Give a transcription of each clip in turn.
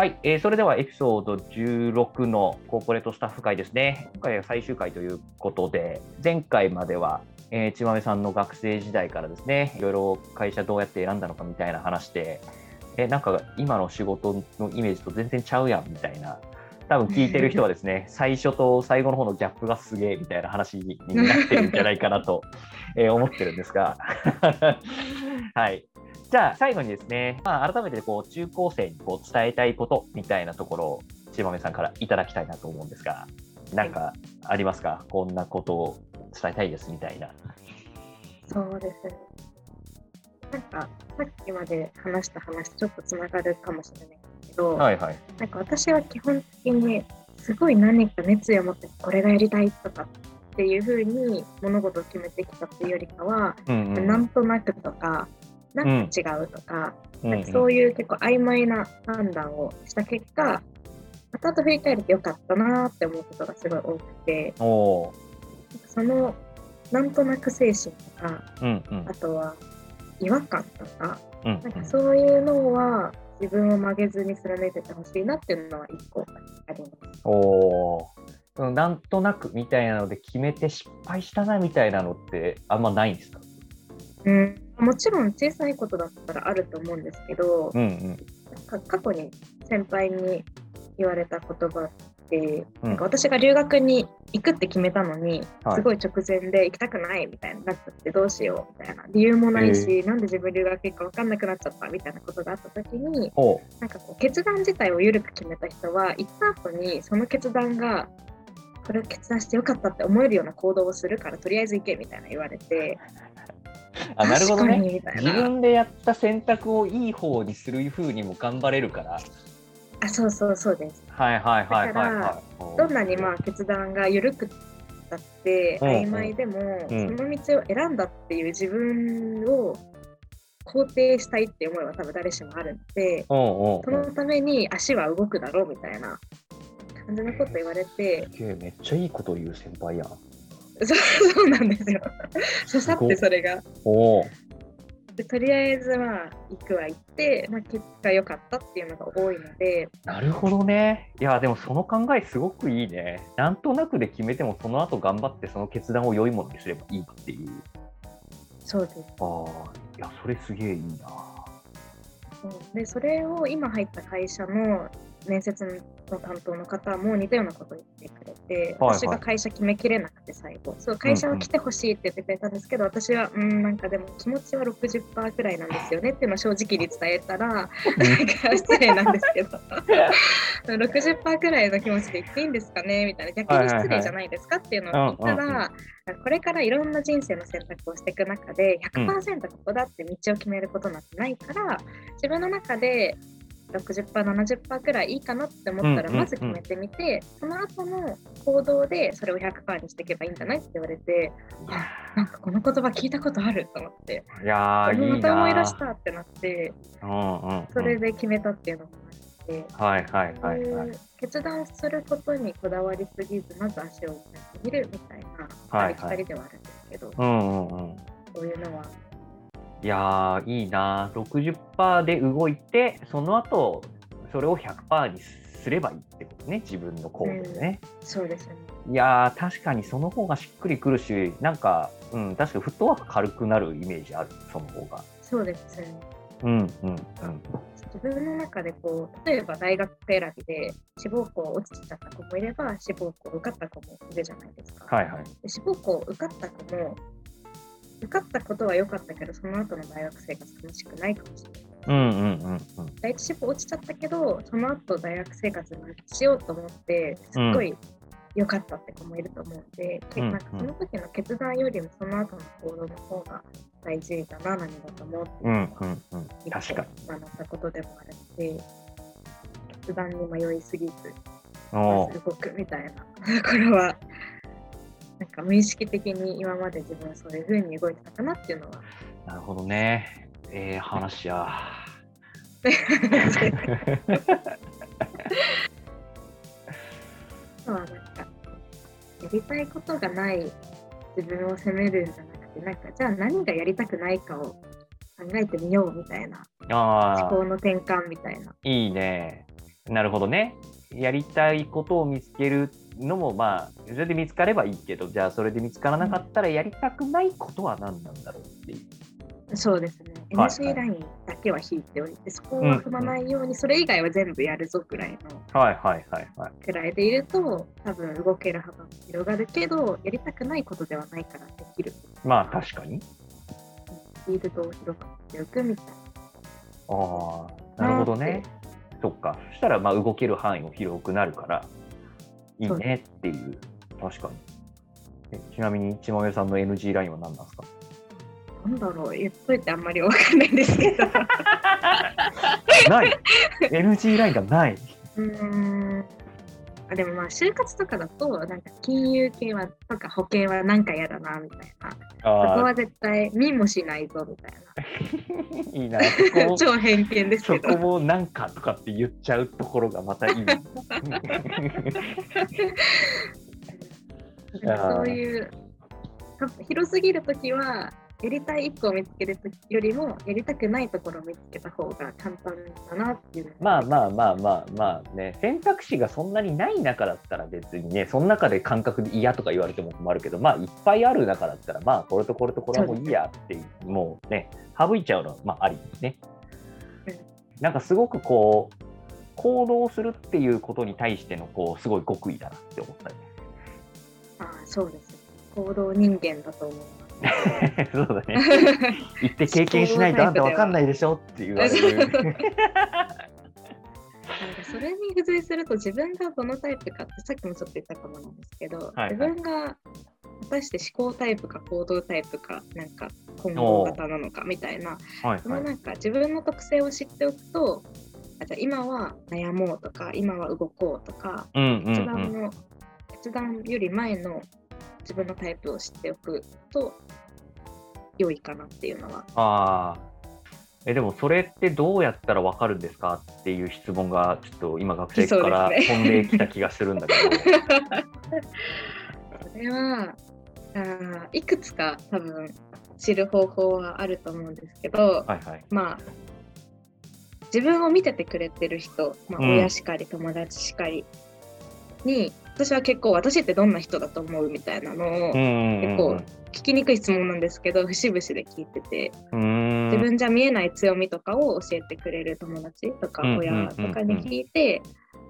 はい、えーそれではエピソード16のコーポレートスタッフ会ですね。今回は最終回ということで、前回までは、えー、ちまめさんの学生時代からですね、いろいろ会社どうやって選んだのかみたいな話で、えなんか今の仕事のイメージと全然ちゃうやんみたいな、多分聞いてる人はですね、最初と最後の方のギャップがすげえみたいな話になってるんじゃないかなと、えー思ってるんですが、はい。じゃあ最後にですね、まあ、改めてこう中高生にこう伝えたいことみたいなところをちまめさんからいただきたいなと思うんですが、なんかありますか、こんなことを伝えたいですみたいな。そうですね。なんか、さっきまで話した話とちょっとつながるかもしれないけど、はいはい。なんか私は基本的にすごい何か熱意を持ってこれがやりたいとかっていうふうに物事を決めてきたっていうよりかは、うんうんなんとなくとか、なんか違うとか、うん。なんかそういう結構曖昧な判断をした結果、後々振り返るとよかったなって思うことがすごい多くて、そのなんとなく精神とか、うんうん。あとは違和感とか、うんなんかそういうのは自分を曲げずに貫いててほしいなっていうのは一個あります。おー。そのなんとなくみたいなので決めて失敗したなみたいなのってあんまないんですか？うん、もちろん小さいことだったらあると思うんですけど、うんうん。過去に先輩に言われた言葉って、うん。なんか私が留学に行くって決めたのに、はい。すごい直前で行きたくないみたいになっちゃってどうしようみたいな理由もないし、なんで自分留学行くか分かんなくなっちゃったみたいなことがあった時になんかこう決断自体を緩く決めた人は行った後にその決断がこれを決断してよかったって思えるような行動をするからとりあえず行けみたいな言われてあなるほどね。自分でやった選択をいい方にするふうにも頑張れるから。あそうそうそうです。はいはいはいはいはい。どんなにまあ決断が緩くだってうんうん。曖昧でも、うん。その道を選んだっていう自分を肯定したいっていう思いは多分誰しもあるのでそのために足は動くだろうみたいな感じのこと言われてめっちゃいいこと言う先輩やん そうそうなんですよ。刺さってそれが。おお。でとりあえずまあ行くは行って、まあ、結果良かったっていうのが多いので。なるほどね。いやでもその考えすごくいいね。なんとなくで決めてもその後頑張ってその決断を良いものにすればいいっていう。そうです。ああいやそれすげえいいな。でそれを今入った会社の面接の担当の方も似たようなことを言ってくれて、はい私が会社決めきれなくて最後。そう会社は来てほしいって言ってくれたんですけど、私はうんなんかでも気持ちは60%くらいなんですよねっていうのを正直に伝えたら なんか失礼なんですけど。60%くらいの気持ちで言っていいんですかねみたいな。逆に失礼じゃないですかっていうのを聞いたうんうんらこれからいろんな人生の選択をしていく中で100%ここだって道を決めることなんてないから、自分の中で60%、70%くらいいいかなって思ったらまず決めてみて、その後の行動でそれを100%にしていけばいいんじゃないって言われてあなんかこの言葉聞いたことあると思っていやまた思い出なしたってなってうんうんうん。それで決めたっていうのもあって。はいはいはいはい。決断することにこだわりすぎず、まず足を動かしてみるみたいな、はいはではあるんですけど、うんうんうん。そういうのは、いやーいいな。60%で動いてその後それを100%にすればいいってことね。自分の行動でね、そうですよね。いやー確かにその方がしっくりくるしなんか、うん、確かにフットワーク軽くなるイメージある。その方が。そうですよね。うんうんうん。自分の中でこう、例えば大学選びで志望校落ちちゃった子もいれば、志望校受かった子もいるじゃないですか。はいはい。で志望校受かった子も、受かったことは良かったけど、その後の大学生活楽しくないかもしれない。うんうんうんうん。第一志望落ちちゃったけど、その後大学生活にしようと思って、すっごい良かったって子もいると思うので、うんなんかその時の決断よりもその後の行動の方が大事だな、何だと思うっていううんのはうん。うん一確か個学んだことでもあるので、決断に迷いすぎず、にまおず動くみたいなところは、なんか無意識的に今まで自分はそういう風に動いてたかなっていうのは。ーなるほどねええ話やあとはなんか、やりたいことがない自分を責めるんじゃなくて、なんか、じゃあ何がやりたくないかを考えてみようみたいな、ああ思考の転換みたいな。いいね。なるほどね。やりたいことを見つけるのもまあそれで見つかればいいけどじゃあそれで見つからなかったらやりたくないことは何なんだろうっていう。そうですね。はい NC ラインだけは引いておいて、そこを踏まないように、それ以外は全部やるぞくらいのはいはいはいはい。くらいでいると、多分動ける幅も広がるけど、やりたくないことではないからできる。まあ確かに。フィールドを広がっておくみたいああ、なるほどね。そっか。そしたらまあ動ける範囲も広くなるからいいねっていう。確かに。えちなみに、ちまめさんの NG ラインは何なんですか？な。なんだろう、言っといてあんまりわかんないんですけど。ない !NG ラインがない。うーんあでもまあ就活とかだとなんか金融系はとか保険はなんか嫌だなみたいなそこあは絶対見もしないぞみたいあ、いいな。そこな 超偏見ですそけどこもなんかとかって言っちゃうところがまたいい。なんかそういう広すぎるときはやりたい一個を見つけるよりもやりたくないところを見つけた方が簡単だなっていうのまあまあまあまあまあね、選択肢がそんなにない中だったら別にね、その中で感覚で嫌とか言われても困るけど、まあいっぱいある中だったら、まあこれとこれとこれはもういいやってもうね、省いちゃうのはまあありですねうん。なんかすごくこう、行動するっていうことに対してのこう、すごい極意だなって思ったり。ああそうです行動人間だと思いますそうだね。行って経験しないとあんたわかんないでしょって言われる。なんかそれに付随すると自分がどのタイプかってさっきもちょっと言ったかもなんですけど、はいはい自分が果たして思考タイプか行動タイプかなんか混合型なのかみたいなはいはい。そのなんか自分の特性を知っておくとあじゃあ今は悩もうとか今は動こうとかうんうんうん。断の、決断より前の自分のタイプを知っておくと良いかなっていうのはああ。えでもそれってどうやったらわかるんですかっていう質問がちょっと今学生から飛んできた気がするんだけど。それはあーいくつか多分知る方法はあると思うんですけど、はいはい。まあ自分を見ててくれてる人、まあ、うん親しかり友達しかりに、私は結構私ってどんな人だと思うみたいなのを結構聞きにくい質問なんですけど節々で聞いててうん。自分じゃ見えない強みとかを教えてくれる友達とかうん親とかに聞いて、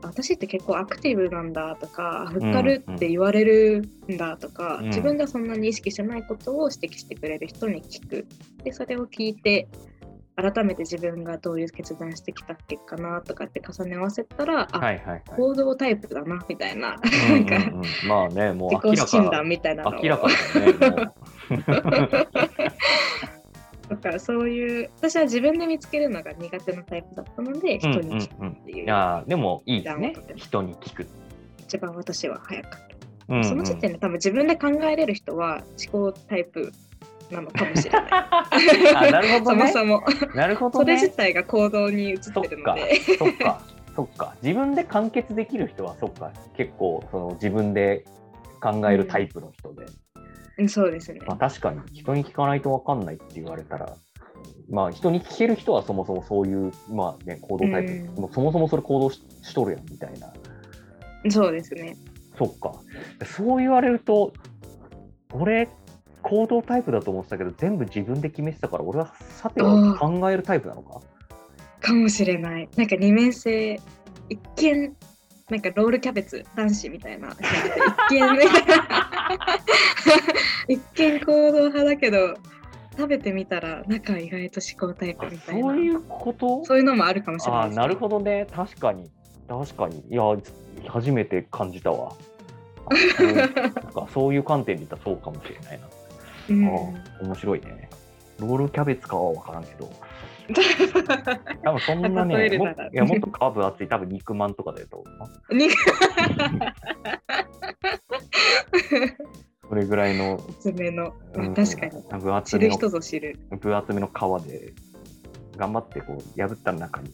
私って結構アクティブなんだとかふっかるって言われるんだとか、うん。自分がそんなに意識してないことを指摘してくれる人に聞く。でそれを聞いて改めて自分がどういう決断してきたっけかなとかって重ね合わせたら、あ、はいはいはい。行動タイプだなみたいな、うんうんなんかうんまあね、もう明ら自己診断か。みたいなのを明らかだよね。もうとか そういう私は自分で見つけるのが苦手なタイプだったので人に聞くっていう、いやーでもいいですね。人に聞く。一番私は早かった。うんうんその時点で多分自分で考えれる人は思考タイプなのかもしれない。あなるほどそもね。そも、なるほどそれ自ね。体が行動に移ってるので。そっか、そっか。自分で完結できる人はそっか。結構その自分で考えるタイプの人で。うんそうですね。まあ確かに人に聞かないと分かんないって言われたら。まあ人に聞ける人はそもそもそういう、まあね、行動タイプ、うんもうそもそもそれ行動ししとるやんみたいな。そうですね。そっか。そう言われると、俺、行動タイプだと思ってたけど、全部自分で決めてたから、俺はさては考えるタイプなのか？かもしれない。なんか二面性、一見、なんかロールキャベツ男子みたいな一見ね、一見行動派だけど、食べてみたら中は意外と思考タイプみたいな。そういうこと？そういうのもあるかもしれないああなるほどね。確かに。確かに。いや、初めて感じたわ。あそうなんかそういう観点で言ったらそうかもしれないな。面白いね。ロールキャベツかは分からんけど、多分そんなね、もいやもっとカーブ厚い、多分肉まんとかだと思うな。にそれぐらいの、爪の、まあうん確かに。分厚知るめの人ぞ知る。分厚めの皮で頑張ってこう破った中に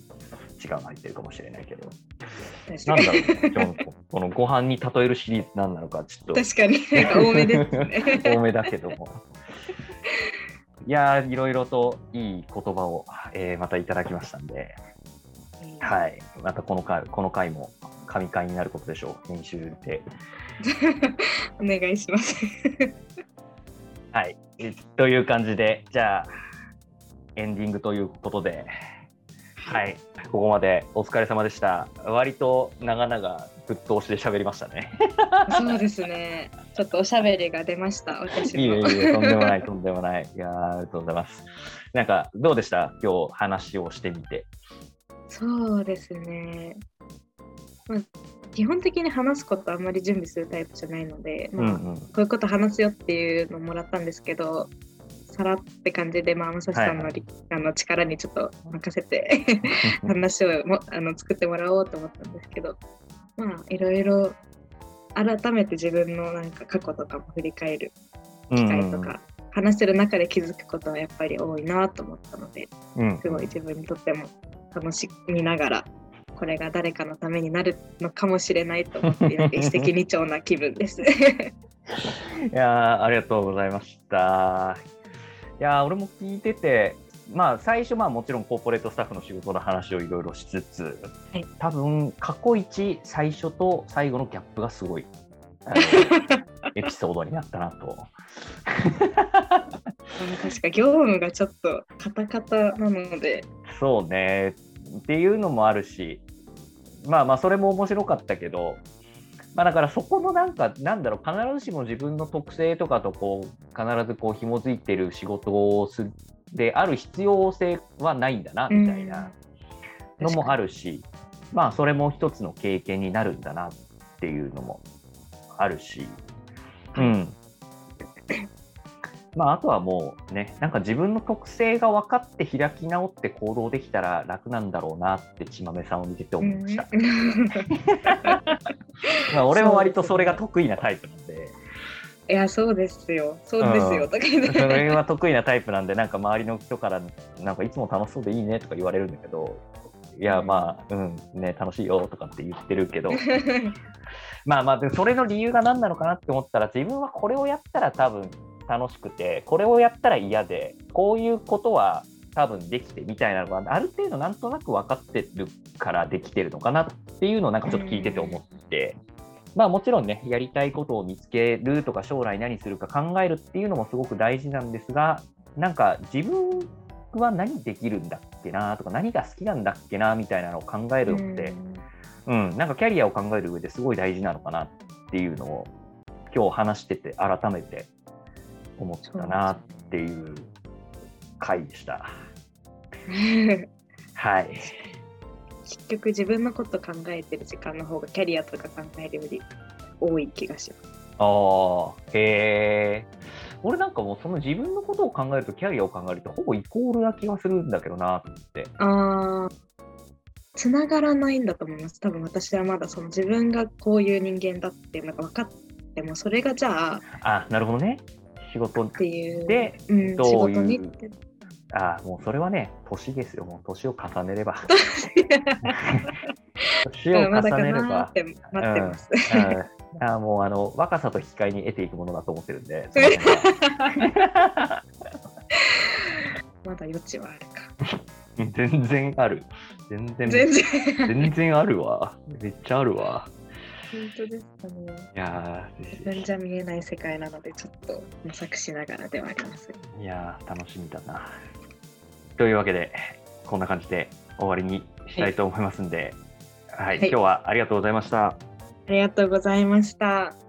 違うの入ってるかもしれないけど。なんだろうねこのご飯に例えるシリーズ何なのかちょっと。確かに、多めですね。多めだけどもいやーいろいろといい言葉を、えーまたいただきましたんで。はい、またこの回この回も神回になることでしょう、編集で。お願いします。はい、えという感じで、じゃあ、エンディングということで、はい、ここまでお疲れ様でした。割と長々ぶっ通しで喋りましたね。そうですね。ちょっとおしゃべりが出ました。私も。いえいえ、とんでもない、とんでもない。いやーありがとうございます。なんか、どうでした？今日話をしてみて。そうですね。まあ、基本的に話すことあんまり準備するタイプじゃないので、まあうんうんこういうこと話すよっていうのをもらったんですけど、さらって感じで、まあ、まさしさんの,、はいあの力にちょっと任せて 話をもあの作ってもらおうと思ったんですけど、まあ、いろいろ改めて自分のなんか過去とかも振り返る機会とか、話してる中で気づくことはやっぱり多いなと思ったので、うんうんすごい自分にとっても楽しみながら、これが誰かのためになるのかもしれないと思って、一石二鳥な気分です。いやーありがとうございました。いやー俺も聞いてて、まあ、最初、まあ、もちろんコーポレートスタッフの仕事の話をいろいろしつつ、はい。多分過去一最初と最後のギャップがすごい エピソードになったなと。確か業務がちょっとカタカタなので、そうね。っていうのもあるし、まあまあ、それも面白かったけど、まあ、だからそこのなんか、なんだろう、必ずしも自分の特性とかとこう必ずこう紐づいてる仕事をするである必要性はないんだなみたいなのもあるし、まあそれも一つの経験になるんだなっていうのもあるし、うん。まあ、あとはもうね、なんか自分の特性が分かって開き直って行動できたら楽なんだろうなってちまめさんを見てて思いました。まあ、俺も割とそれが得意なタイプなんで、いや、そうですよ。そうですよ。うん。とか言ってそれは得意なタイプなんで、なんか周りの人から、なんかいつも楽しそうでいいねとか言われるんだけど、いや、まあ、うん、ね、楽しいよとかって言ってるけど、まあまあ、でもそれの理由が何なのかなって思ったら、自分はこれをやったら多分楽しくて、これをやったら嫌で、こういうことは多分できてみたいなのが、ある程度なんとなく分かってるからできてるのかなっていうのをなんかちょっと聞いてて思って、まあもちろんね、やりたいことを見つけるとか、将来何するか考えるっていうのもすごく大事なんですが、なんか自分は何できるんだっけなとか、何が好きなんだっけなみたいなのを考えるのって、うん、なんかキャリアを考える上ですごい大事なのかなっていうのを今日話してて改めて思ったなっていう回でした。はい。結局自分のこと考えてる時間の方がキャリアとか考えるより多い気がします。ああ、へえ。俺なんかもうその自分のことを考えるとキャリアを考えるとほぼイコールな気がするんだけどなと思って。ああ、つながらないんだと思います。多分私はまだその自分がこういう人間だっていうのが分かっても、それがじゃあっあ、なるほどね。仕事ていう、で、うん、ど仕事にって。あもうそれはね、年ですよ。もう年を重ねれば。年を重ねれば待ってます。うん、あもうあの若さと引き換えに得ていくものだと思ってるんで、まだ余地はあるか。全然ある。全然全然。全然あるわ。めっちゃあるわ。本当ですかね。いや自分じゃ見えない世界なので、ちょっと模索しながらではあります。ーいやー楽しみだな。というわけで、こんな感じで終わりにしたいと思いますんで、はい、はい今日はありがとうございました。ありがとうございました。